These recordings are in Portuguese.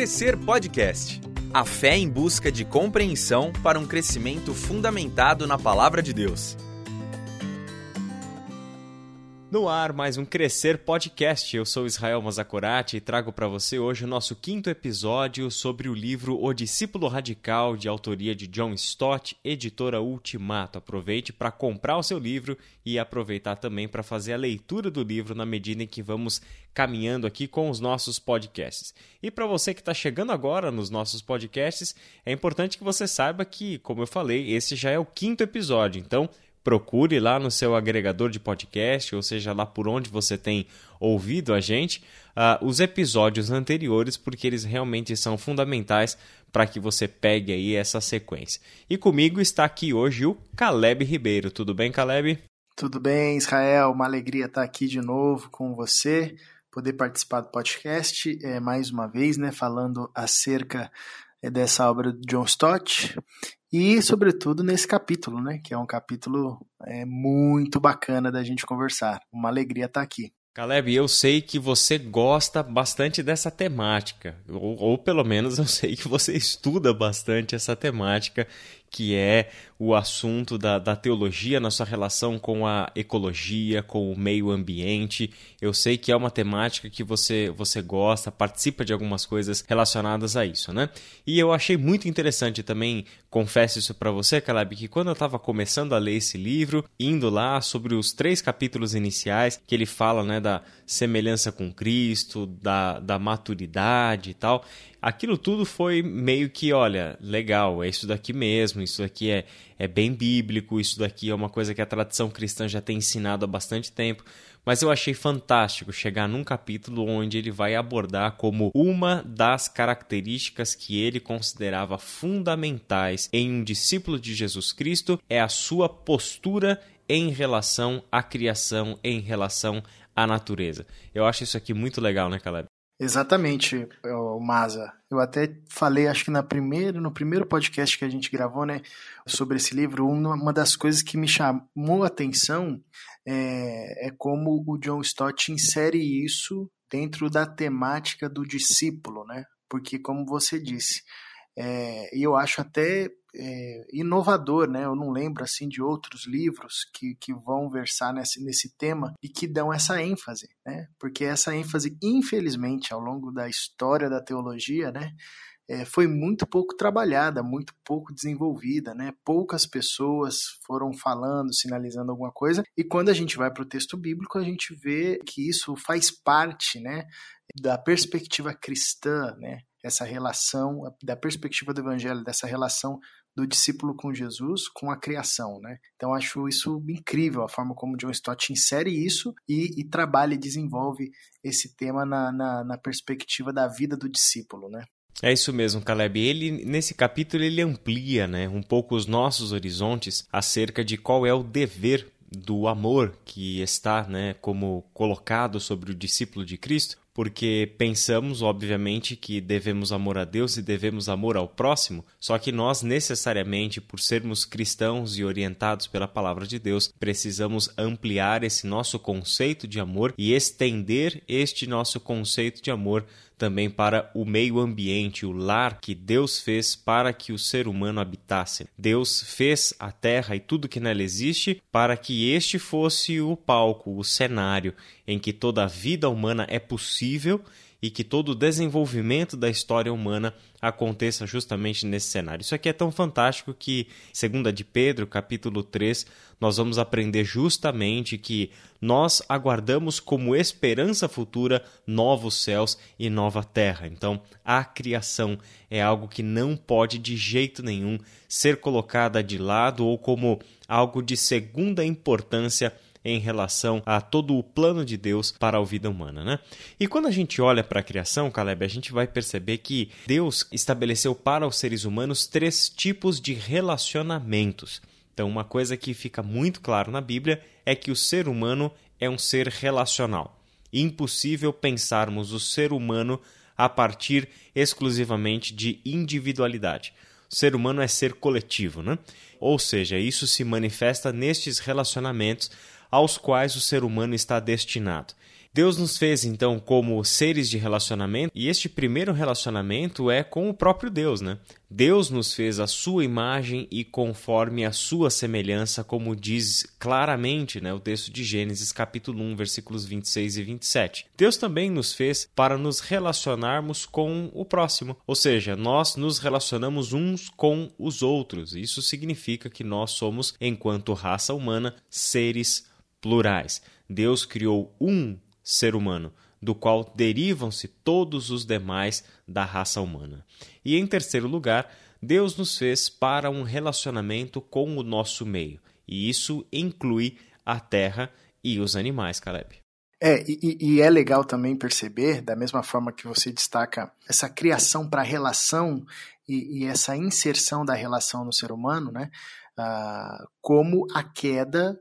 Crescer Podcast. A fé em busca de compreensão para um crescimento fundamentado na palavra de Deus. No ar, mais um Crescer Podcast. Eu sou Israel Mazakorati e trago para você hoje o nosso quinto episódio sobre o livro O Discípulo Radical, de autoria de John Stott, editora Ultimato. Aproveite para comprar o seu livro e aproveitar também para fazer a leitura do livro na medida em que vamos caminhando aqui com os nossos podcasts. E para você que está chegando agora nos nossos podcasts, é importante que você saiba que, como eu falei, esse já é o quinto episódio. Então, procure lá no seu agregador de podcast, ou seja, lá por onde você tem ouvido a gente, uh, os episódios anteriores, porque eles realmente são fundamentais para que você pegue aí essa sequência. E comigo está aqui hoje o Caleb Ribeiro. Tudo bem, Caleb? Tudo bem, Israel. Uma alegria estar aqui de novo com você, poder participar do podcast é, mais uma vez, né, falando acerca dessa obra de John Stott e, sobretudo, nesse capítulo, né? Que é um capítulo é, muito bacana da gente conversar. Uma alegria estar aqui. Caleb, eu sei que você gosta bastante dessa temática, ou, ou, pelo menos eu sei que você estuda bastante essa temática, que é o assunto da, da teologia na sua relação com a ecologia, com o meio ambiente. Eu sei que é uma temática que você, você gosta, participa de algumas coisas relacionadas a isso, né? E eu achei muito interessante também, confesso isso para você, Caleb, que quando eu estava começando a ler esse livro, indo lá sobre os três capítulos iniciais, que ele fala né, da semelhança com Cristo, da, da maturidade e tal, aquilo tudo foi meio que, olha, legal, é isso daqui mesmo, isso daqui é, é bem bíblico, isso daqui é uma coisa que a tradição cristã já tem ensinado há bastante tempo. Mas eu achei fantástico chegar num capítulo onde ele vai abordar como uma das características que ele considerava fundamentais em um discípulo de Jesus Cristo é a sua postura em relação à criação, em relação à natureza. Eu acho isso aqui muito legal, né, Caleb? Exatamente, Maza. Eu até falei, acho que na primeira, no primeiro podcast que a gente gravou, né, sobre esse livro, uma das coisas que me chamou a atenção é, é como o John Stott insere isso dentro da temática do discípulo, né? Porque, como você disse, é, e eu acho até é, inovador, né? Eu não lembro assim de outros livros que, que vão versar nesse, nesse tema e que dão essa ênfase, né? Porque essa ênfase, infelizmente, ao longo da história da teologia, né? É, foi muito pouco trabalhada, muito pouco desenvolvida, né? Poucas pessoas foram falando, sinalizando alguma coisa. E quando a gente vai para o texto bíblico, a gente vê que isso faz parte, né? Da perspectiva cristã, né? Essa relação, da perspectiva do evangelho, dessa relação do discípulo com Jesus, com a criação, né? Então acho isso incrível a forma como John Stott insere isso e, e trabalha e desenvolve esse tema na, na, na perspectiva da vida do discípulo, né? É isso mesmo, Caleb. Ele nesse capítulo ele amplia, né, um pouco os nossos horizontes acerca de qual é o dever do amor que está, né, como colocado sobre o discípulo de Cristo, porque pensamos, obviamente, que devemos amor a Deus e devemos amor ao próximo, só que nós, necessariamente, por sermos cristãos e orientados pela palavra de Deus, precisamos ampliar esse nosso conceito de amor e estender este nosso conceito de amor também para o meio ambiente, o lar que Deus fez para que o ser humano habitasse. Deus fez a terra e tudo que nela existe para que este fosse o palco, o cenário em que toda a vida humana é possível e que todo o desenvolvimento da história humana aconteça justamente nesse cenário. Isso aqui é tão fantástico que, segunda de Pedro, capítulo 3, nós vamos aprender justamente que nós aguardamos como esperança futura novos céus e nova terra. Então, a criação é algo que não pode de jeito nenhum ser colocada de lado ou como algo de segunda importância em relação a todo o plano de Deus para a vida humana, né? E quando a gente olha para a criação, Caleb, a gente vai perceber que Deus estabeleceu para os seres humanos três tipos de relacionamentos. Então, uma coisa que fica muito claro na Bíblia é que o ser humano é um ser relacional. Impossível pensarmos o ser humano a partir exclusivamente de individualidade. O ser humano é ser coletivo, né? Ou seja, isso se manifesta nestes relacionamentos aos quais o ser humano está destinado. Deus nos fez então como seres de relacionamento, e este primeiro relacionamento é com o próprio Deus, né? Deus nos fez a sua imagem e conforme a sua semelhança, como diz claramente né, o texto de Gênesis, capítulo 1, versículos 26 e 27. Deus também nos fez para nos relacionarmos com o próximo, ou seja, nós nos relacionamos uns com os outros. Isso significa que nós somos, enquanto raça humana, seres plurais. Deus criou um ser humano, do qual derivam-se todos os demais da raça humana. E em terceiro lugar, Deus nos fez para um relacionamento com o nosso meio, e isso inclui a terra e os animais, Caleb. É, e, e, é legal também perceber, da mesma forma que você destaca essa criação para relação e, e, essa inserção da relação no ser humano, né? Ah, como a queda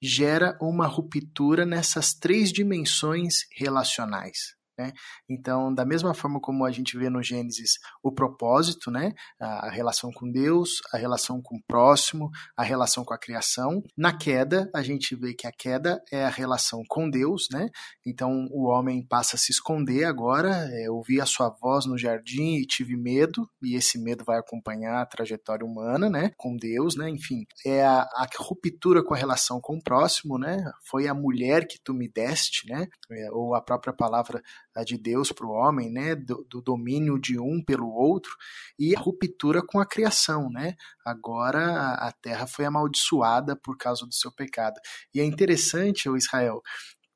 gera uma ruptura nessas três dimensões relacionais. Né? Então, da mesma forma como a gente vê no Gênesis o propósito, né? a relação com Deus, a relação com o próximo, a relação com a criação, na queda, a gente vê que a queda é a relação com Deus, né? então o homem passa a se esconder agora. É, ouvi a sua voz no jardim e tive medo, e esse medo vai acompanhar a trajetória humana né? com Deus, né? enfim, é a, a ruptura com a relação com o próximo, né? foi a mulher que tu me deste, né? É, ou a própria palavra de Deus para o homem, né, do, do, domínio de um pelo outro, e a ruptura com a criação, né? Agora a terra foi amaldiçoada por causa do seu pecado. E é interessante, o Israel,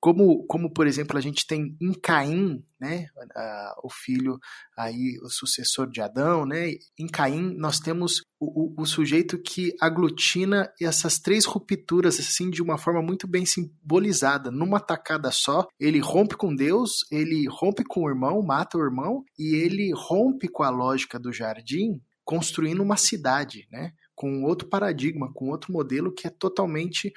como, como por exemplo, a gente tem em Caim, né, o filho aí, o sucessor de Adão, né, em Caim nós temos o, o, o, sujeito que aglutina essas três rupturas assim de uma forma muito bem simbolizada, numa tacada só, ele rompe com Deus, ele rompe com o irmão, mata o irmão, e ele rompe com a lógica do jardim, construindo uma cidade, né, com outro paradigma, com outro modelo que é totalmente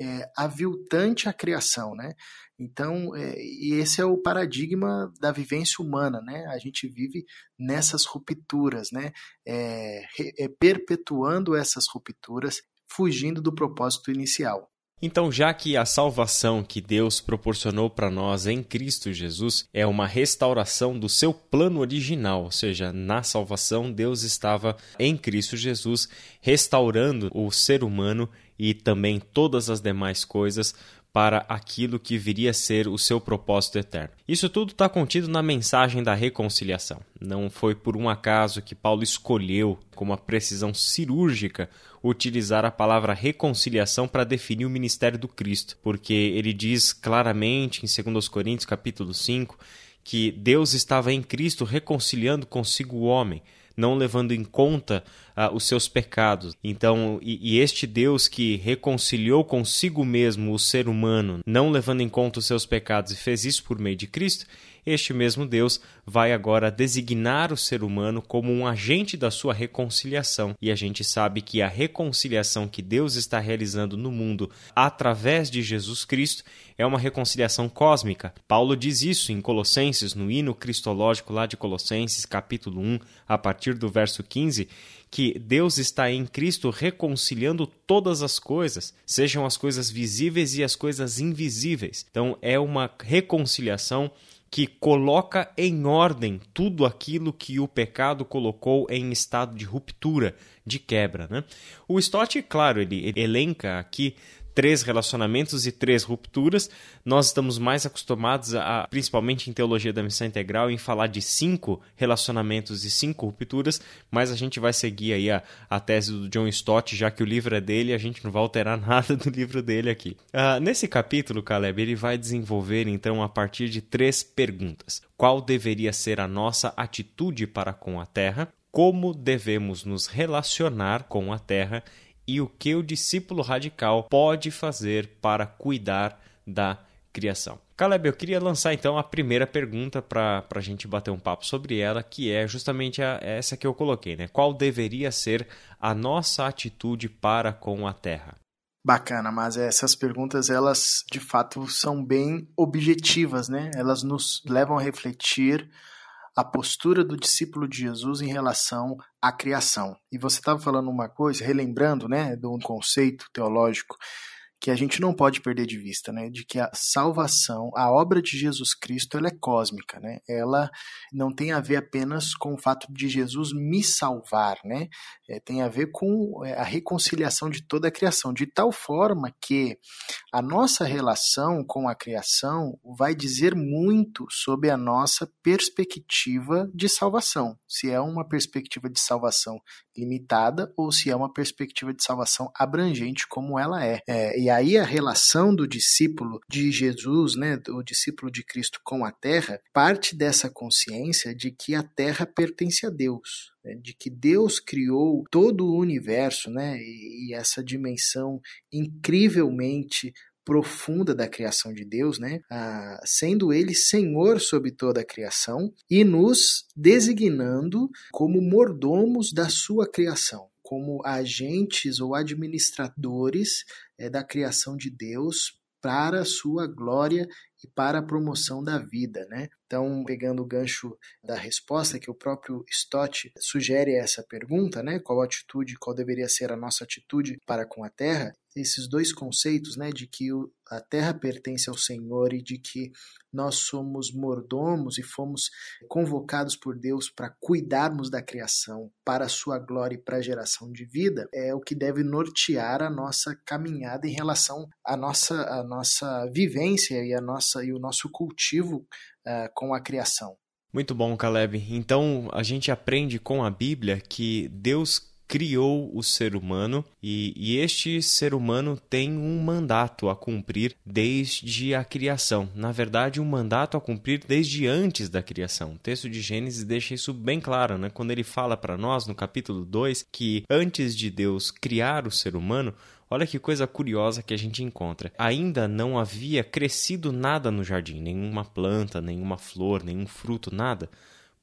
é, aviltante à criação, né? Então, é, e esse é o paradigma da vivência humana, né? A gente vive nessas rupturas, né? É, é, perpetuando essas rupturas, fugindo do propósito inicial. Então, já que a salvação que Deus proporcionou para nós em Cristo Jesus é uma restauração do seu plano original, ou seja, na salvação Deus estava em Cristo Jesus restaurando o ser humano e também todas as demais coisas para aquilo que viria a ser o seu propósito eterno. Isso tudo está contido na mensagem da reconciliação. Não foi por um acaso que Paulo escolheu, com uma precisão cirúrgica, utilizar a palavra reconciliação para definir o ministério do Cristo, porque ele diz claramente em 2 Coríntios capítulo 5 que Deus estava em Cristo reconciliando consigo o homem não levando em conta uh, os seus pecados. Então, e, e, este Deus que reconciliou consigo mesmo o ser humano, não levando em conta os seus pecados, e fez isso por meio de Cristo, este mesmo Deus vai agora designar o ser humano como um agente da sua reconciliação. E a gente sabe que a reconciliação que Deus está realizando no mundo através de Jesus Cristo é uma reconciliação cósmica. Paulo diz isso em Colossenses, no hino cristológico lá de Colossenses, capítulo 1, a partir do verso 15 que Deus está em Cristo reconciliando todas as coisas, sejam as coisas visíveis e as coisas invisíveis. Então é uma reconciliação que coloca em ordem tudo aquilo que o pecado colocou em estado de ruptura, de quebra. Né? O Stott, claro, ele elenca aqui três relacionamentos e três rupturas. Nós estamos mais acostumados, a, principalmente em teologia da missão integral, em falar de cinco relacionamentos e cinco rupturas, mas a gente vai seguir aí a, a tese do John Stott, já que o livro é dele, a gente não vai alterar nada do livro dele aqui. Uh, nesse capítulo, Caleb, ele vai desenvolver então a partir de três perguntas. Qual deveria ser a nossa atitude para com a Terra? Como devemos nos relacionar com a Terra e o que o discípulo radical pode fazer para cuidar da criação. Caleb, eu queria lançar então a primeira pergunta para a gente bater um papo sobre ela, que é justamente a, essa que eu coloquei, né? Qual deveria ser a nossa atitude para com a Terra? Bacana, mas essas perguntas elas de fato são bem objetivas, né? Elas nos levam a refletir a postura do discípulo de Jesus em relação à criação. E você estava falando uma coisa, relembrando, né, de um conceito teológico que a gente não pode perder de vista, né? De que a salvação, a obra de Jesus Cristo, ela é cósmica, né? Ela não tem a ver apenas com o fato de Jesus me salvar, né? É, tem a ver com é, a reconciliação de toda a criação, de tal forma que a nossa relação com a criação vai dizer muito sobre a nossa perspectiva de salvação. Se é uma perspectiva de salvação limitada ou se é uma perspectiva de salvação abrangente como ela é. é e aí a relação do discípulo de Jesus, né, do discípulo de Cristo com a terra, parte dessa consciência de que a terra pertence a Deus, né, de que Deus criou todo o universo, né, e, e essa dimensão incrivelmente profunda da criação de Deus, né? Ah, sendo Ele Senhor sobre toda a criação e nos designando como mordomos da sua criação como agentes ou administradores é, da criação de Deus para a sua glória e para a promoção da vida, né? Então, pegando o gancho da resposta que o próprio Stott sugere essa pergunta, né? Qual atitude, qual deveria ser a nossa atitude para com a terra? Esses dois conceitos, né, de que a terra pertence ao Senhor e de que nós somos mordomos e fomos convocados por Deus para cuidarmos da criação para a sua glória e para a geração de vida, é o que deve nortear a nossa caminhada em relação à nossa, à nossa vivência e a nossa e o nosso cultivo uh, com a criação. Muito bom, Caleb. Então a gente aprende com a Bíblia que Deus criou o ser humano e, e, este ser humano tem um mandato a cumprir desde a criação. Na verdade, um mandato a cumprir desde antes da criação. O texto de Gênesis deixa isso bem claro, né? Quando ele fala para nós no capítulo 2 que antes de Deus criar o ser humano, Olha que coisa curiosa que a gente encontra. Ainda não havia crescido nada no jardim, nenhuma planta, nenhuma flor, nenhum fruto, nada.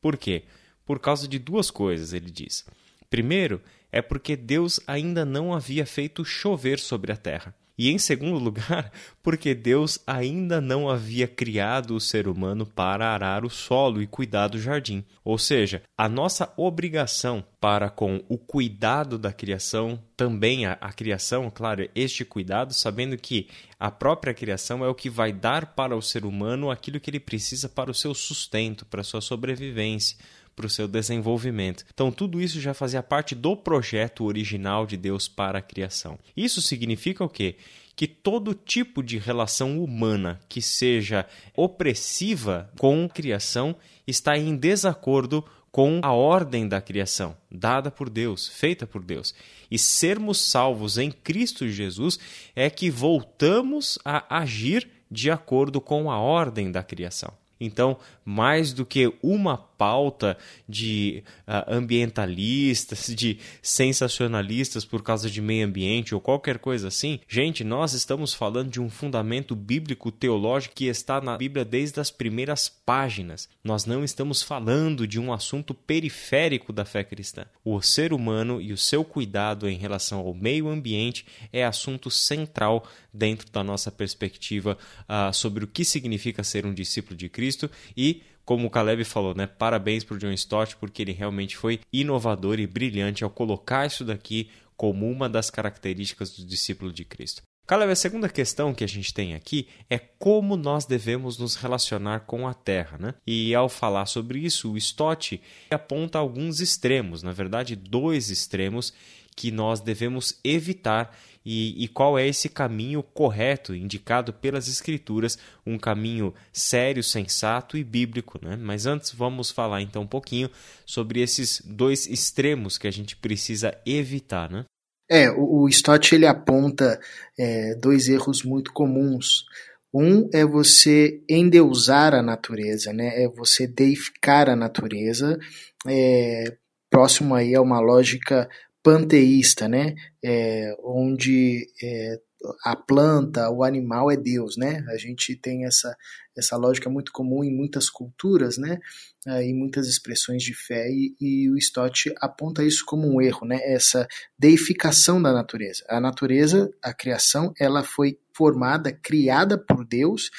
Por quê? Por causa de duas coisas, ele diz. Primeiro, é porque Deus ainda não havia feito chover sobre a terra. E em segundo lugar, porque Deus ainda não havia criado o ser humano para arar o solo e cuidar do jardim. Ou seja, a nossa obrigação para com o cuidado da criação, também a, a criação, claro, este cuidado, sabendo que a própria criação é o que vai dar para o ser humano aquilo que ele precisa para o seu sustento, para a sua sobrevivência para o seu desenvolvimento. Então, tudo isso já fazia parte do projeto original de Deus para a criação. Isso significa o quê? Que todo tipo de relação humana que seja opressiva com a criação está em desacordo com a ordem da criação, dada por Deus, feita por Deus. E sermos salvos em Cristo Jesus é que voltamos a agir de acordo com a ordem da criação. Então, mais do que uma pauta de uh, ambientalistas, de sensacionalistas por causa de meio ambiente ou qualquer coisa assim, gente, nós estamos falando de um fundamento bíblico teológico que está na Bíblia desde as primeiras páginas. Nós não estamos falando de um assunto periférico da fé cristã. O ser humano e o seu cuidado em relação ao meio ambiente é assunto central dentro da nossa perspectiva uh, sobre o que significa ser um discípulo de Cristo e como o Caleb falou, né? Parabéns para o John Stott porque ele realmente foi inovador e brilhante ao colocar isso daqui como uma das características do discípulo de Cristo. Caleb, a segunda questão que a gente tem aqui é como nós devemos nos relacionar com a Terra. Né? E ao falar sobre isso, o Stott aponta alguns extremos, na verdade, dois extremos que nós devemos evitar e, e, qual é esse caminho correto, indicado pelas Escrituras, um caminho sério, sensato e bíblico. Né? Mas antes vamos falar então um pouquinho sobre esses dois extremos que a gente precisa evitar. Né? É, o, o Stott ele aponta é, dois erros muito comuns. Um é você endeusar a natureza, né? é você deificar a natureza, é, próximo aí a uma lógica panteísta, né? É, onde é, a planta, o animal é Deus, né? A gente tem essa, essa lógica muito comum em muitas culturas, né? É, em muitas expressões de fé e, e, o Stott aponta isso como um erro, né? Essa deificação da natureza. A natureza, a criação, ela foi formada, criada por Deus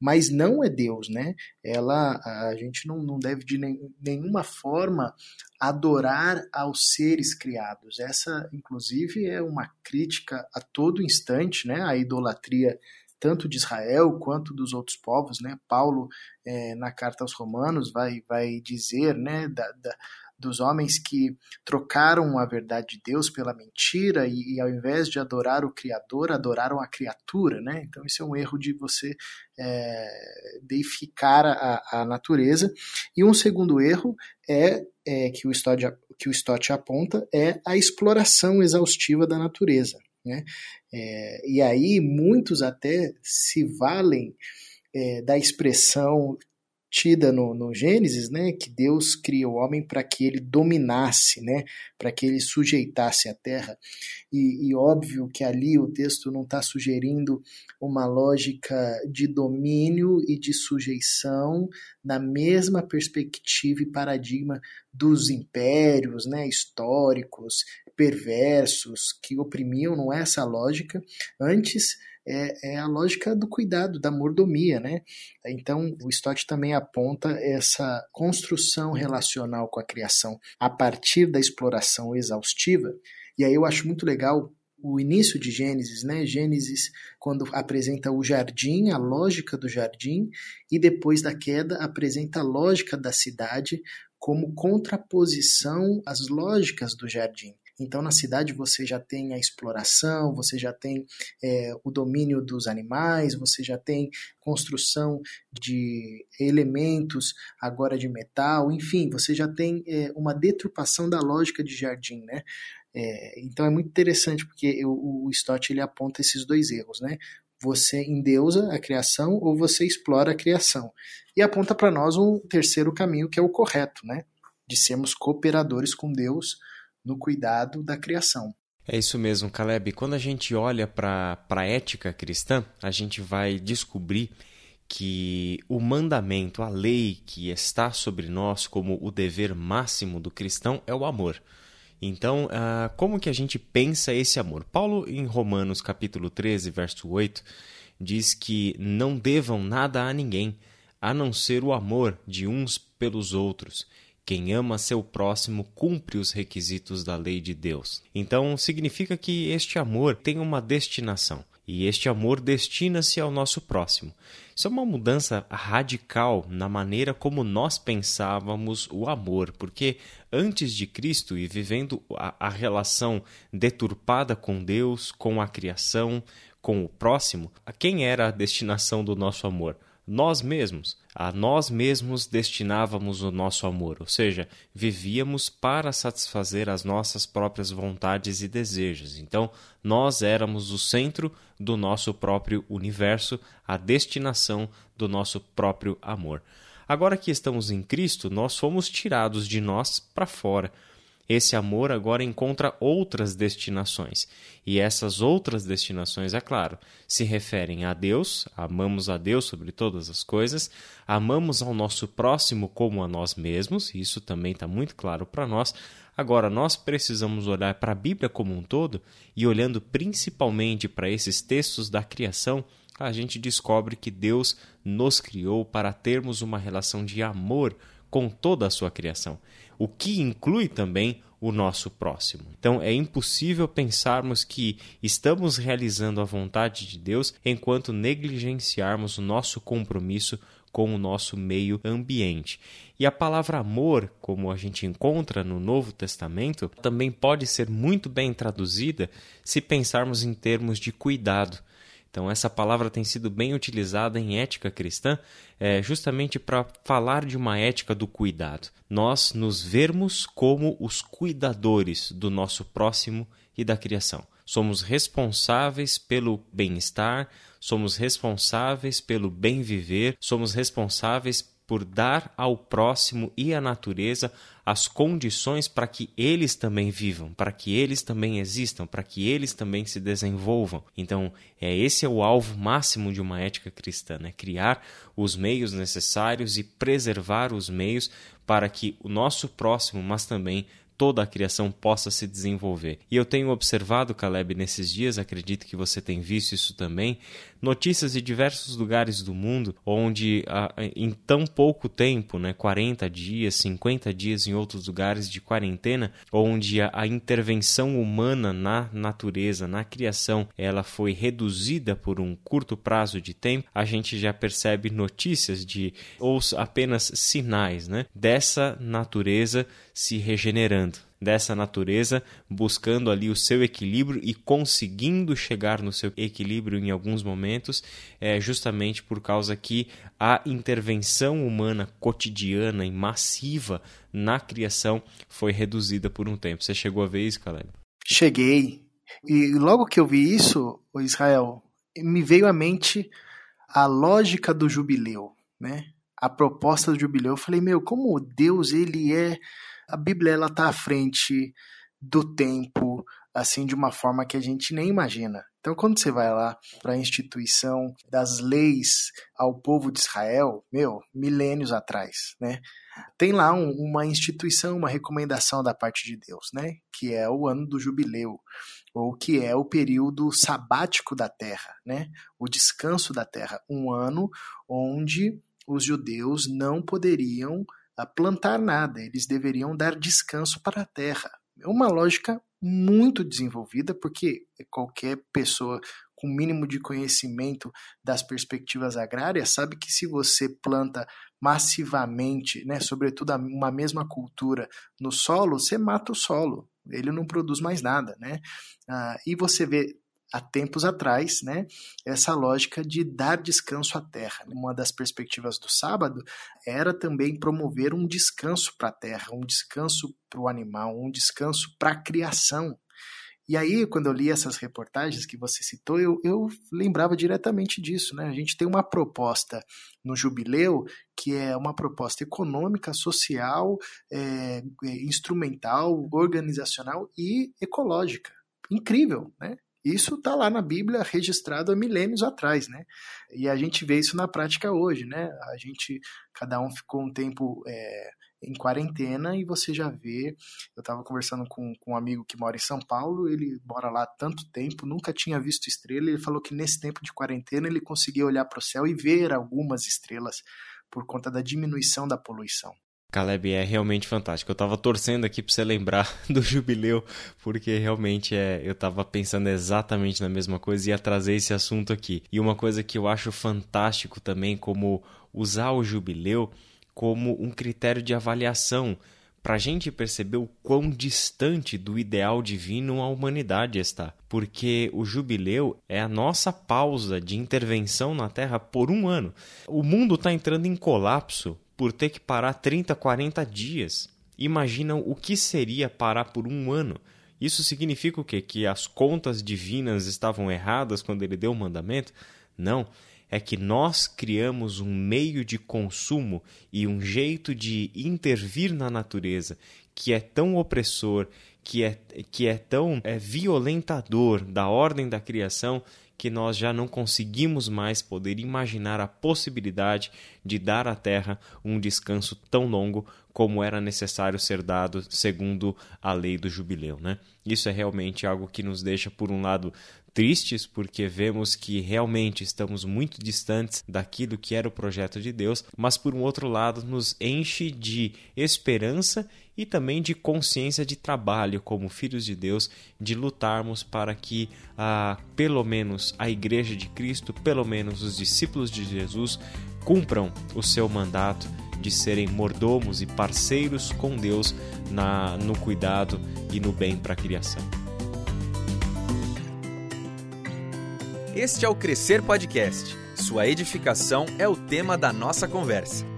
mas não é Deus, né? Ela, a gente não, não deve de nenhuma forma adorar aos seres criados. Essa, inclusive, é uma crítica a todo instante, né? A idolatria tanto de Israel quanto dos outros povos, né? Paulo, é, na carta aos Romanos, vai, vai dizer, né, da, da dos homens que trocaram a verdade de Deus pela mentira e, e, ao invés de adorar o Criador, adoraram a criatura, né? Então isso é um erro de você é, deificar a, a, natureza. E um segundo erro é, é que o Stott que o Stott aponta é a exploração exaustiva da natureza. Né? É, e aí muitos até se valem é, da expressão tida no, no Gênesis, né, que Deus cria o homem para que ele dominasse, né, para que ele sujeitasse a terra. E, e óbvio que ali o texto não está sugerindo uma lógica de domínio e de sujeição na mesma perspectiva e paradigma dos impérios, né, históricos, perversos que oprimiam. Não é essa lógica. Antes é, é a lógica do cuidado, da mordomia, né? Então, o Stott também aponta essa construção relacional com a criação a partir da exploração exaustiva. E aí eu acho muito legal o início de Gênesis, né? Gênesis, quando apresenta o jardim, a lógica do jardim, e depois da queda apresenta a lógica da cidade como contraposição às lógicas do jardim. Então, na cidade, você já tem a exploração, você já tem é, o domínio dos animais, você já tem construção de elementos agora de metal, enfim, você já tem é, uma deturpação da lógica de jardim, né? É, então é muito interessante porque eu, o Stott ele aponta esses dois erros, né? Você endeusa a criação ou você explora a criação. E aponta para nós um terceiro caminho que é o correto, né? De sermos cooperadores com Deus no cuidado da criação. É isso mesmo, Caleb. Quando a gente olha para a ética cristã, a gente vai descobrir que o mandamento, a lei que está sobre nós como o dever máximo do cristão é o amor. Então, uh, como que a gente pensa esse amor? Paulo, em Romanos capítulo 13, verso 8, diz que não devam nada a ninguém, a não ser o amor de uns pelos outros. Quem ama seu próximo cumpre os requisitos da lei de Deus. Então, significa que este amor tem uma destinação. E este amor destina-se ao nosso próximo. Isso é uma mudança radical na maneira como nós pensávamos o amor, porque antes de Cristo e vivendo a, a relação deturpada com Deus, com a criação, com o próximo, a quem era a destinação do nosso amor? nós mesmos. A nós mesmos destinávamos o nosso amor, ou seja, vivíamos para satisfazer as nossas próprias vontades e desejos. Então, nós éramos o centro do nosso próprio universo, a destinação do nosso próprio amor. Agora que estamos em Cristo, nós fomos tirados de nós para fora esse amor agora encontra outras destinações. E essas outras destinações, é claro, se referem a Deus, amamos a Deus sobre todas as coisas, amamos ao nosso próximo como a nós mesmos, isso também está muito claro para nós. Agora, nós precisamos olhar para a Bíblia como um todo e, olhando principalmente para esses textos da criação, a gente descobre que Deus nos criou para termos uma relação de amor com toda a sua criação o que inclui também o nosso próximo. Então é impossível pensarmos que estamos realizando a vontade de Deus enquanto negligenciarmos o nosso compromisso com o nosso meio ambiente. E a palavra amor, como a gente encontra no Novo Testamento, também pode ser muito bem traduzida se pensarmos em termos de cuidado. Então, essa palavra tem sido bem utilizada em ética cristã, é, justamente para falar de uma ética do cuidado. Nós nos vermos como os cuidadores do nosso próximo e da criação. Somos responsáveis pelo bem-estar, somos responsáveis pelo bem viver, somos responsáveis por dar ao próximo e à natureza as condições para que eles também vivam, para que eles também existam, para que eles também se desenvolvam. Então, é esse é o alvo máximo de uma ética cristã, né? Criar os meios necessários e preservar os meios para que o nosso próximo, mas também toda a criação possa se desenvolver. E eu tenho observado, Caleb, nesses dias, acredito que você tem visto isso também, notícias de diversos lugares do mundo onde ah, em tão pouco tempo, né, 40 dias, 50 dias em outros lugares de quarentena, onde a, intervenção humana na natureza, na criação, ela foi reduzida por um curto prazo de tempo, a gente já percebe notícias de ou apenas sinais, né, dessa natureza se regenerando dessa natureza, buscando ali o seu equilíbrio e conseguindo chegar no seu equilíbrio em alguns momentos, é justamente por causa que a intervenção humana cotidiana e massiva na criação foi reduzida por um tempo. Você chegou a ver isso, Caleb? Cheguei. E logo que eu vi isso, Israel, me veio à mente a lógica do jubileu, né? A proposta do jubileu. Eu falei, meu, como Deus ele é a Bíblia ela está à frente do tempo, assim, de uma forma que a gente nem imagina. Então, quando você vai lá para a instituição das leis ao povo de Israel, meu, milênios atrás, né? Tem lá um, uma instituição, uma recomendação da parte de Deus, né? Que é o ano do jubileu, ou que é o período sabático da terra, né? O descanso da terra, um ano onde os judeus não poderiam plantar nada, eles deveriam dar descanso para a terra. É uma lógica muito desenvolvida, porque qualquer pessoa com mínimo de conhecimento das perspectivas agrárias sabe que se você planta massivamente, né, sobretudo uma mesma cultura no solo, você mata o solo, ele não produz mais nada, né? Ah, e você vê há tempos atrás, né, essa lógica de dar descanso à terra. Uma das perspectivas do sábado era também promover um descanso para a terra, um descanso para o animal, um descanso para a criação. E aí, quando eu li essas reportagens que você citou, eu, eu lembrava diretamente disso. Né? A gente tem uma proposta no Jubileu que é uma proposta econômica, social, é, instrumental, organizacional e ecológica. Incrível, né? Isso está lá na Bíblia registrado há milênios atrás, né? E a gente vê isso na prática hoje, né? A gente, cada um ficou um tempo é, em quarentena e você já vê. Eu estava conversando com, com um amigo que mora em São Paulo, ele mora lá há tanto tempo, nunca tinha visto estrela. Ele falou que nesse tempo de quarentena ele conseguia olhar para o céu e ver algumas estrelas por conta da diminuição da poluição. Caleb é realmente fantástico. Eu estava torcendo aqui para você lembrar do jubileu, porque realmente é, eu estava pensando exatamente na mesma coisa e ia trazer esse assunto aqui. E uma coisa que eu acho fantástico também, como usar o jubileu como um critério de avaliação para a gente perceber o quão distante do ideal divino a humanidade está. Porque o jubileu é a nossa pausa de intervenção na Terra por um ano. O mundo está entrando em colapso por ter que parar 30, 40 dias. Imaginam o que seria parar por um ano. Isso significa o quê? Que as contas divinas estavam erradas quando ele deu o mandamento? Não. É que nós criamos um meio de consumo e um jeito de intervir na natureza que é tão opressor, que é, que é tão é, violentador da ordem da criação que nós já não conseguimos mais poder imaginar a possibilidade de dar à Terra um descanso tão longo como era necessário ser dado segundo a lei do jubileu. Né? Isso é realmente algo que nos deixa, por um lado, tristes porque vemos que realmente estamos muito distantes daquilo que era o projeto de Deus, mas por um outro lado nos enche de esperança e também de consciência de trabalho como filhos de Deus, de lutarmos para que ah, pelo menos a Igreja de Cristo, pelo menos os discípulos de Jesus, cumpram o seu mandato de serem mordomos e parceiros com Deus na, no cuidado e no bem para a criação. Este é o Crescer Podcast. Sua edificação é o tema da nossa conversa.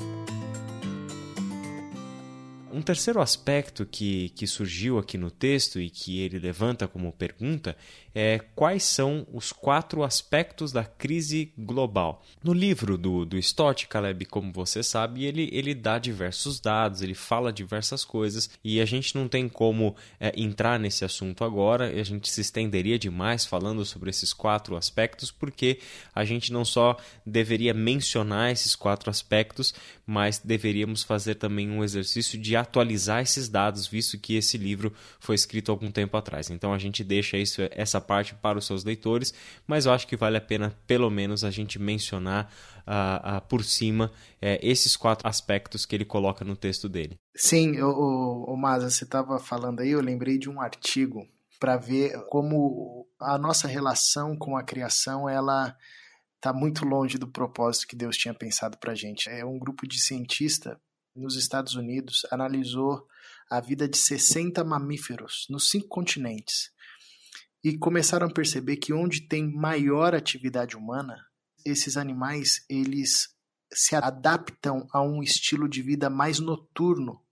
Um terceiro aspecto que, que surgiu aqui no texto e que ele levanta como pergunta é quais são os quatro aspectos da crise global. No livro do, do Stott, Caleb, como você sabe, ele, ele dá diversos dados, ele fala diversas coisas e a gente não tem como é, entrar nesse assunto agora, a gente se estenderia demais falando sobre esses quatro aspectos, porque a gente não só deveria mencionar esses quatro aspectos, mas deveríamos fazer também um exercício de atualizar esses dados, visto que esse livro foi escrito algum tempo atrás. Então a gente deixa isso, essa parte para os seus leitores, mas eu acho que vale a pena, pelo menos, a gente mencionar uh, uh, por cima uh, esses quatro aspectos que ele coloca no texto dele. Sim, o, o, o Maza, você estava falando aí, eu lembrei de um artigo para ver como a nossa relação com a criação ela está muito longe do propósito que Deus tinha pensado para a gente. É um grupo de cientistas nos Estados Unidos analisou a vida de 60 mamíferos nos cinco continentes e começaram a perceber que onde tem maior atividade humana, esses animais eles se adaptam a um estilo de vida mais noturno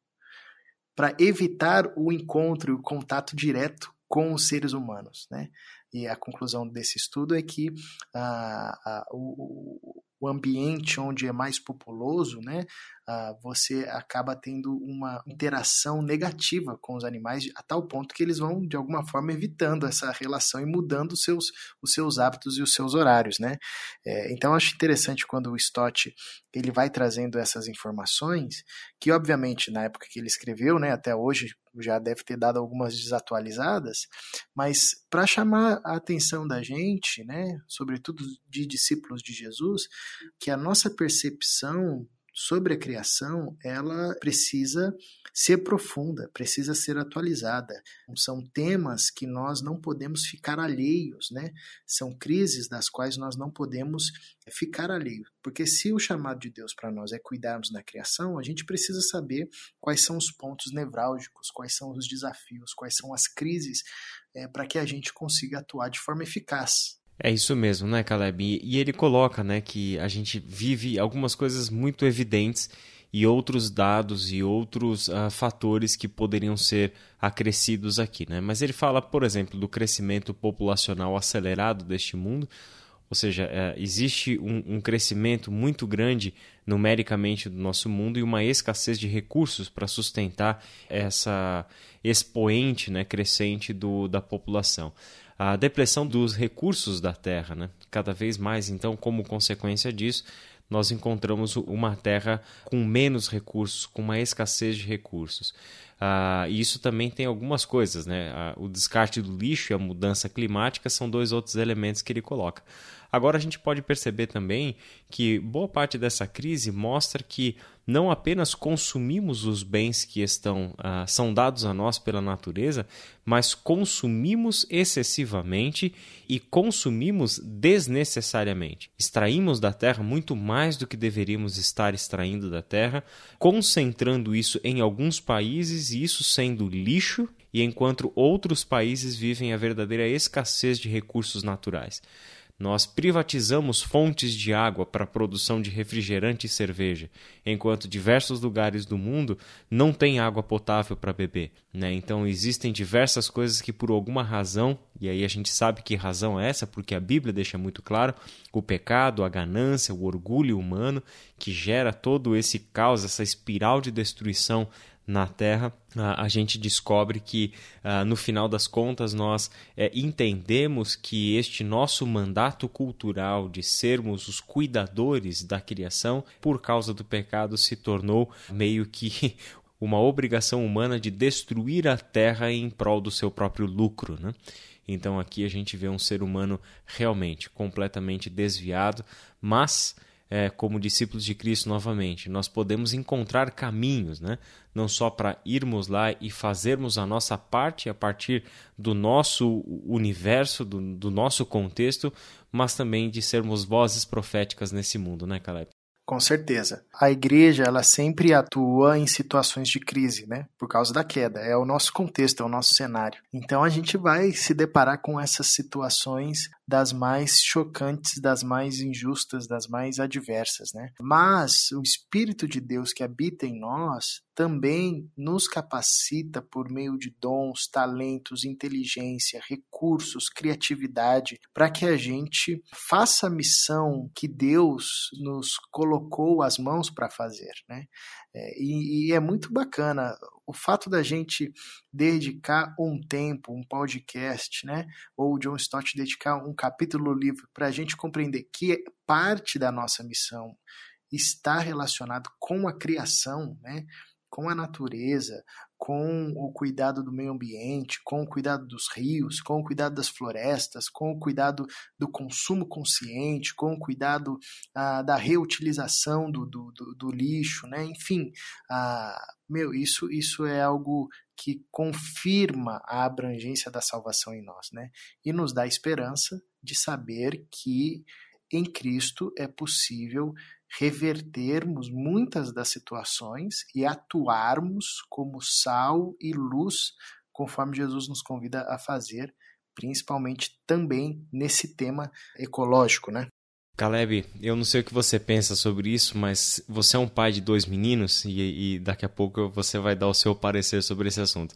para evitar o encontro e o contato direto com os seres humanos, né? E a conclusão desse estudo é que ah, ah, o, o ambiente onde é mais populoso, né, uh, você acaba tendo uma interação negativa com os animais a tal ponto que eles vão de alguma forma evitando essa relação e mudando os seus, os seus hábitos e os seus horários, né? É, então acho interessante quando o Stott ele vai trazendo essas informações que obviamente na época que ele escreveu, né, até hoje já deve ter dado algumas desatualizadas, mas para chamar a atenção da gente, né, sobretudo de discípulos de Jesus, que a nossa percepção sobre a criação, ela precisa ser profunda, precisa ser atualizada. São temas que nós não podemos ficar alheios, né? São crises das quais nós não podemos ficar alheios. Porque se o chamado de Deus para nós é cuidarmos da criação, a gente precisa saber quais são os pontos nevrálgicos, quais são os desafios, quais são as crises, é, para que a gente consiga atuar de forma eficaz. É isso mesmo, né, Caleb? E ele coloca, né, que a gente vive algumas coisas muito evidentes e outros dados e outros uh, fatores que poderiam ser acrescidos aqui, né? Mas ele fala, por exemplo, do crescimento populacional acelerado deste mundo, ou seja, uh, existe um, um, crescimento muito grande numericamente do nosso mundo e uma escassez de recursos para sustentar essa expoente né, crescente do, da população a depressão dos recursos da Terra. Né? Cada vez mais, então, como consequência disso, nós encontramos uma Terra com menos recursos, com uma escassez de recursos. Ah, e isso também tem algumas coisas, né? Ah, o descarte do lixo e a mudança climática são dois outros elementos que ele coloca. Agora a gente pode perceber também que boa parte dessa crise mostra que não apenas consumimos os bens que estão uh, são dados a nós pela natureza, mas consumimos excessivamente e consumimos desnecessariamente. Extraímos da terra muito mais do que deveríamos estar extraindo da terra, concentrando isso em alguns países e isso sendo lixo, e enquanto outros países vivem a verdadeira escassez de recursos naturais. Nós privatizamos fontes de água para a produção de refrigerante e cerveja, enquanto diversos lugares do mundo não têm água potável para beber. Né? Então existem diversas coisas que, por alguma razão, e aí a gente sabe que razão é essa, porque a Bíblia deixa muito claro, o pecado, a ganância, o orgulho humano, que gera todo esse caos, essa espiral de destruição na Terra, a, gente descobre que, no final das contas, nós é, entendemos que este nosso mandato cultural de sermos os cuidadores da criação, por causa do pecado, se tornou meio que uma obrigação humana de destruir a terra em prol do seu próprio lucro. Né? Então aqui a gente vê um ser humano realmente completamente desviado, mas é, como discípulos de Cristo novamente. Nós podemos encontrar caminhos, né? não só para irmos lá e fazermos a nossa parte a partir do nosso universo, do, do nosso contexto, mas também de sermos vozes proféticas nesse mundo, né, Caleb? Com certeza. A igreja, ela sempre atua em situações de crise, né? Por causa da queda. É o nosso contexto, é o nosso cenário. Então a gente vai se deparar com essas situações das mais chocantes, das mais injustas, das mais adversas, né? Mas o Espírito de Deus que habita em nós também nos capacita por meio de dons, talentos, inteligência, recursos, criatividade, para que a gente faça a missão que Deus nos colocou as mãos para fazer, né? É, e, e, é muito bacana o fato da gente dedicar um tempo, um podcast, né? Ou o John Stott dedicar um capítulo do livro para a gente compreender que parte da nossa missão está relacionado com a criação, né? com a natureza, com o cuidado do meio ambiente, com o cuidado dos rios, com o cuidado das florestas, com o cuidado do consumo consciente, com o cuidado ah, da reutilização do, do, do, do, lixo, né? enfim, ah, meu, isso, isso é algo que confirma a abrangência da salvação em nós, né? E nos dá esperança de saber que em Cristo é possível revertermos muitas das situações e atuarmos como sal e luz, conforme Jesus nos convida a fazer, principalmente também nesse tema ecológico, né? Caleb, eu não sei o que você pensa sobre isso, mas você é um pai de dois meninos e, e daqui a pouco você vai dar o seu parecer sobre esse assunto.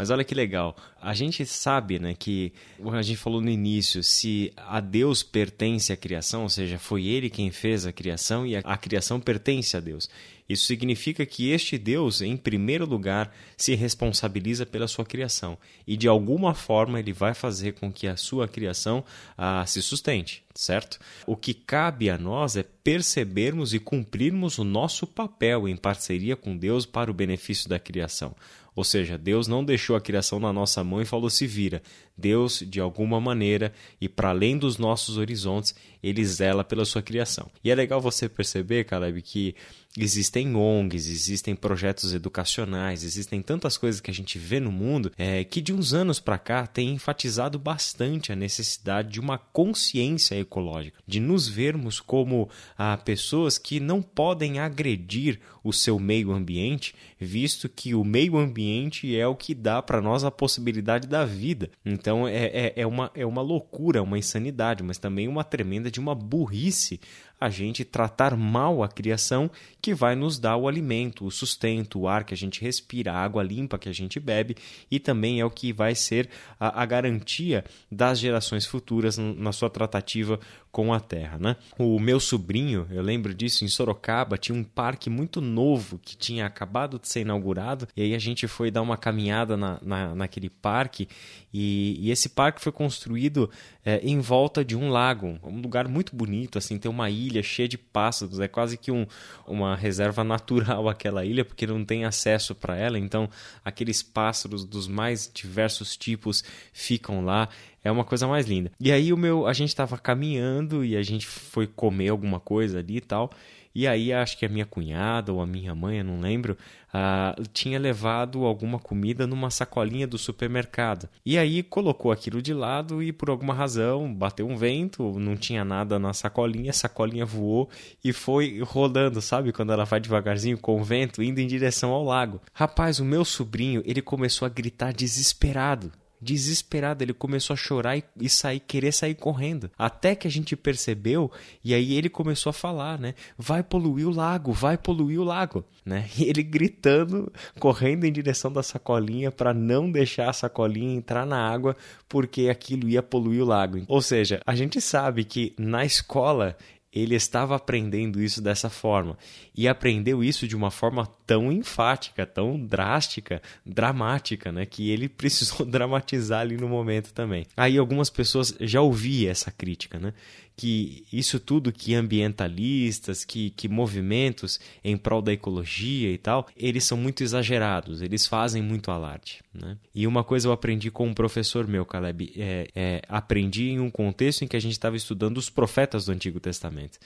Mas olha que legal. A gente sabe, né, que a gente falou no início, se a Deus pertence a criação, ou seja, foi ele quem fez a criação e a, a criação pertence a Deus. Isso significa que este Deus, em primeiro lugar, se responsabiliza pela sua criação e de alguma forma ele vai fazer com que a sua criação ah, se sustente, certo? O que cabe a nós é percebermos e cumprirmos o nosso papel em parceria com Deus para o benefício da criação. Ou seja, Deus não deixou a criação na nossa mão e falou se vira. Deus, de alguma maneira e para além dos nossos horizontes, ele zela pela sua criação. E é legal você perceber, Caleb, que existem ONGs, existem projetos educacionais, existem tantas coisas que a gente vê no mundo é, que de uns anos para cá tem enfatizado bastante a necessidade de uma consciência ecológica, de nos vermos como ah, pessoas que não podem agredir o seu meio ambiente, visto que o meio ambiente é o que dá para nós a possibilidade da vida. Então é, é, é, uma, é uma loucura, uma insanidade, mas também uma tremenda de uma burrice a gente tratar mal a criação que vai nos dar o alimento, o sustento, o ar que a gente respira, a água limpa que a gente bebe e também é o que vai ser a, a garantia das gerações futuras na sua tratativa com a terra. Né? O meu sobrinho, eu lembro disso, em Sorocaba, tinha um parque muito novo que tinha acabado de ser inaugurado e aí a gente foi dar uma caminhada na, na, naquele parque e, e esse parque foi construído é, em volta de um lago, um lugar muito bonito, assim, tem uma ilha ilha cheia de pássaros, é quase que um, uma reserva natural aquela ilha, porque não tem acesso para ela, então aqueles pássaros dos mais diversos tipos ficam lá. É uma coisa mais linda. E aí o meu, a gente estava caminhando e a gente foi comer alguma coisa ali e tal. E aí acho que a minha cunhada ou a minha mãe, eu não lembro, uh, tinha levado alguma comida numa sacolinha do supermercado. E aí colocou aquilo de lado e por alguma razão bateu um vento, não tinha nada na sacolinha, a sacolinha voou e foi rodando, sabe? Quando ela vai devagarzinho com o vento, indo em direção ao lago. Rapaz, o meu sobrinho, ele começou a gritar desesperado desesperado, ele começou a chorar e, e, sair, querer sair correndo. Até que a gente percebeu, e aí ele começou a falar, né? Vai poluir o lago, vai poluir o lago, né? E ele gritando, correndo em direção da sacolinha para não deixar a sacolinha entrar na água, porque aquilo ia poluir o lago. Ou seja, a gente sabe que na escola ele estava aprendendo isso dessa forma e aprendeu isso de uma forma tão enfática, tão drástica, dramática, né, que ele precisou dramatizar ali no momento também. Aí algumas pessoas já ouvi essa crítica, né, que isso tudo que ambientalistas, que, que movimentos em prol da ecologia e tal, eles são muito exagerados, eles fazem muito alarde. Né? E uma coisa eu aprendi com um professor meu, Caleb, é, é aprendi em um contexto em que a gente estava estudando os profetas do Antigo Testamento.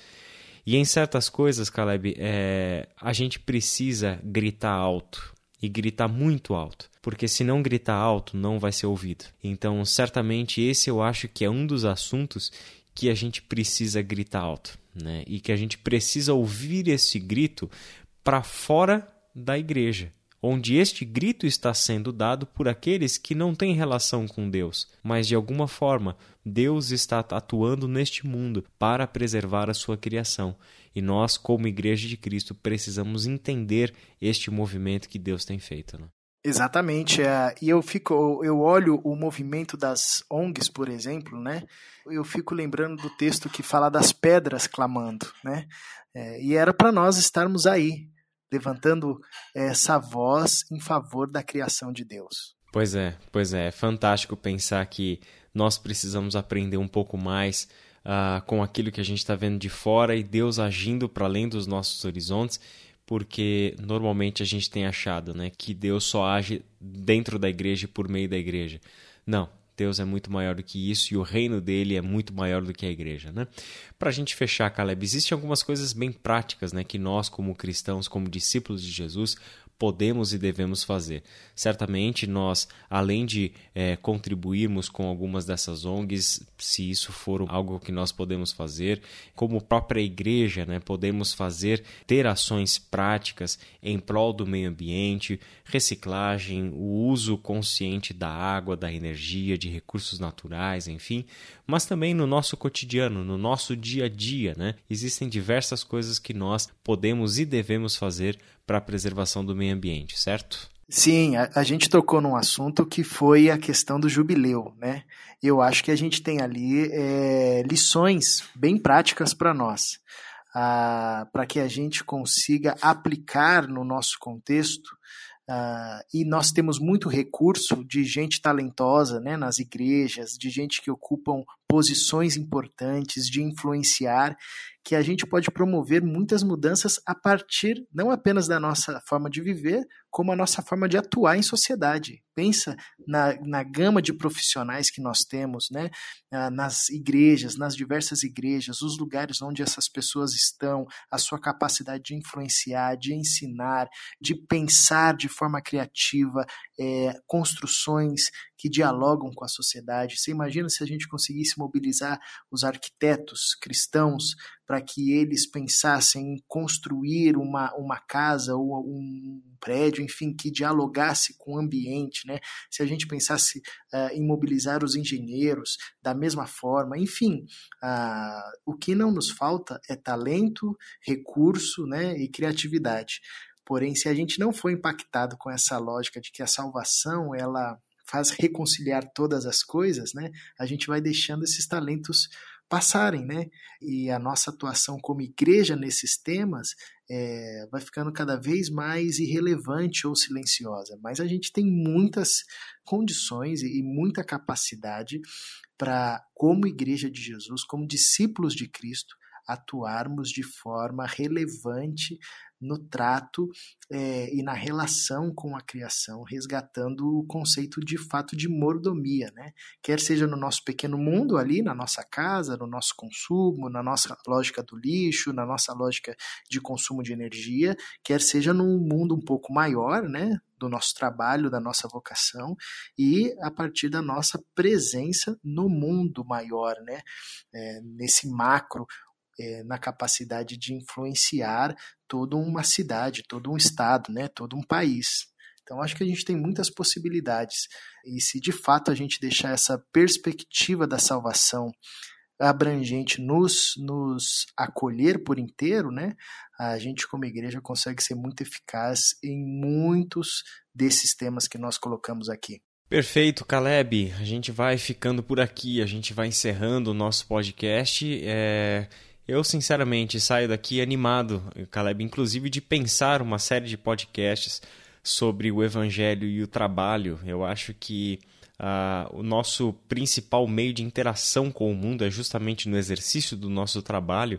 E em certas coisas, Caleb, é, a gente precisa gritar alto e gritar muito alto, porque se não gritar alto, não vai ser ouvido. Então, certamente esse eu acho que é um dos assuntos que a gente precisa gritar alto, né? E que a gente precisa ouvir esse grito para fora da igreja, onde este grito está sendo dado por aqueles que não têm relação com Deus, mas de alguma forma Deus está atuando neste mundo para preservar a sua criação. E nós, como Igreja de Cristo, precisamos entender este movimento que Deus tem feito. Né? Exatamente. É, e eu fico, eu olho o movimento das ONGs, por exemplo, né? Eu fico lembrando do texto que fala das pedras clamando, né? É, e era para nós estarmos aí, levantando essa voz em favor da criação de Deus. Pois é, pois é, é fantástico pensar que nós precisamos aprender um pouco mais uh, com aquilo que a gente está vendo de fora e Deus agindo para além dos nossos horizontes porque normalmente a gente tem achado né, que Deus só age dentro da igreja e por meio da igreja. Não, Deus é muito maior do que isso e o reino dele é muito maior do que a igreja, né? Para a gente fechar, Caleb, existem algumas coisas bem práticas, né, que nós como cristãos, como discípulos de Jesus, podemos e devemos fazer. Certamente nós, além de é, contribuirmos com algumas dessas ONGs, se isso for algo que nós podemos fazer, como própria igreja, né, podemos fazer, ter ações práticas em prol do meio ambiente, reciclagem, o uso consciente da água, da energia, de recursos naturais, enfim, mas também no nosso cotidiano, no nosso dia a dia, né? Existem diversas coisas que nós podemos e devemos fazer para a preservação do meio ambiente, certo? Sim, a, a, gente tocou num assunto que foi a questão do jubileu, né? Eu acho que a gente tem ali é, lições bem práticas para nós, para que a gente consiga aplicar no nosso contexto. Ah, e nós temos muito recurso de gente talentosa né, nas igrejas, de gente que ocupam posições importantes, de influenciar, que a gente pode promover muitas mudanças a partir não apenas da nossa forma de viver, como a nossa forma de atuar em sociedade. Pensa na, na gama de profissionais que nós temos, né? Ah, nas igrejas, nas diversas igrejas, os lugares onde essas pessoas estão, a sua capacidade de influenciar, de ensinar, de pensar de forma criativa, é, construções que dialogam com a sociedade. Você imagina se a gente conseguisse mobilizar os arquitetos cristãos para que eles pensassem em construir uma, uma casa ou um prédio, enfim, que dialogasse com o ambiente, né? Se a gente pensasse uh, em mobilizar os engenheiros da mesma forma, enfim, uh, o que não nos falta é talento, recurso, né, e criatividade. Porém, se a gente não for impactado com essa lógica de que a salvação ela faz reconciliar todas as coisas, né? A gente vai deixando esses talentos passarem, né? E a nossa atuação como igreja nesses temas é, vai ficando cada vez mais irrelevante ou silenciosa. Mas a gente tem muitas condições e muita capacidade para, como igreja de Jesus, como discípulos de Cristo, atuarmos de forma relevante no trato é, e na relação com a criação, resgatando o conceito de fato de mordomia, né? Quer seja no nosso pequeno mundo ali, na nossa casa, no nosso consumo, na nossa lógica do lixo, na nossa lógica de consumo de energia, quer seja num mundo um pouco maior, né? do nosso trabalho, da nossa vocação e a partir da nossa presença no mundo maior, né? É, nesse macro é, na capacidade de influenciar toda uma cidade, todo um estado, né, todo um país. Então, acho que a gente tem muitas possibilidades. E se de fato a gente deixar essa perspectiva da salvação abrangente nos, nos acolher por inteiro, né, a gente, como igreja, consegue ser muito eficaz em muitos desses temas que nós colocamos aqui. Perfeito, Caleb. A gente vai ficando por aqui, a gente vai encerrando o nosso podcast. É... Eu, sinceramente, saio daqui animado, Caleb, inclusive de pensar uma série de podcasts sobre o Evangelho e o trabalho. Eu acho que uh, o nosso principal meio de interação com o mundo é justamente no exercício do nosso trabalho,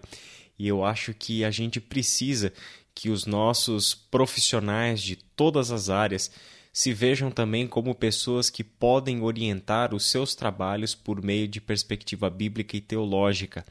e eu acho que a gente precisa que os nossos profissionais de todas as áreas se vejam também como pessoas que podem orientar os seus trabalhos por meio de perspectiva bíblica e teológica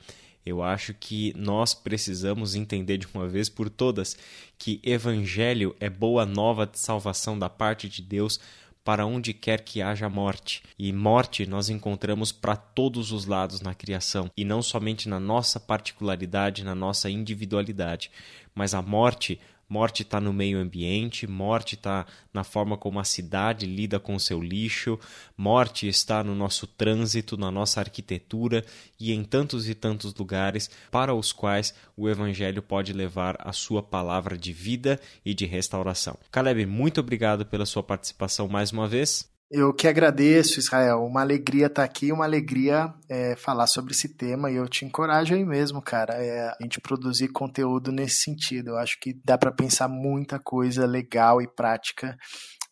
eu acho que nós precisamos entender de uma vez por todas que evangelho é boa nova de salvação da parte de Deus para onde quer que haja morte. E morte nós encontramos para todos os lados na criação, e não somente na nossa particularidade, na nossa individualidade, mas a morte Morte está no meio ambiente, morte está na forma como a cidade lida com o seu lixo, morte está no nosso trânsito, na nossa arquitetura e em tantos e tantos lugares para os quais o Evangelho pode levar a sua palavra de vida e de restauração. Caleb, muito obrigado pela sua participação mais uma vez. Eu que agradeço, Israel. Uma alegria estar aqui, uma alegria é, falar sobre esse tema e eu te encorajo aí mesmo, cara, é, a gente produzir conteúdo nesse sentido. Eu acho que dá para pensar muita coisa legal e prática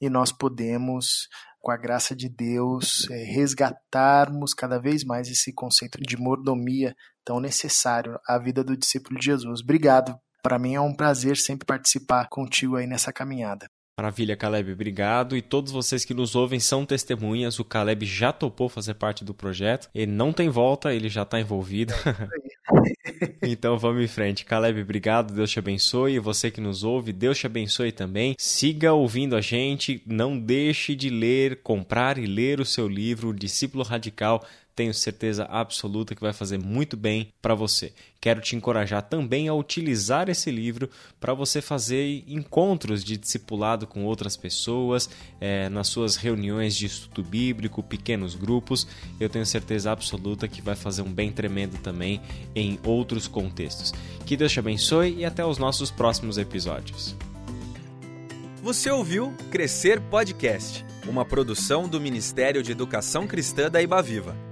e nós podemos, com a graça de Deus, é, resgatarmos cada vez mais esse conceito de mordomia tão necessário à vida do discípulo de Jesus. Obrigado Para mim é um prazer sempre participar contigo aí nessa caminhada. Maravilha, Caleb, obrigado. E todos vocês que nos ouvem são testemunhas. O Caleb já topou fazer parte do projeto. Ele não tem volta, ele já está envolvido. então vamos em frente. Caleb, obrigado. Deus te abençoe. E você que nos ouve, Deus te abençoe também. Siga ouvindo a gente. Não deixe de ler, comprar e ler o seu livro, O Discípulo Radical tenho certeza absoluta que vai fazer muito bem para você. Quero te encorajar também a utilizar esse livro para você fazer encontros de discipulado com outras pessoas, é, nas suas reuniões de estudo bíblico, pequenos grupos. Eu tenho certeza absoluta que vai fazer um bem tremendo também em outros contextos. Que Deus te abençoe e até os nossos próximos episódios. Você ouviu Crescer Podcast, uma produção do Ministério de Educação Cristã da Ibaviva.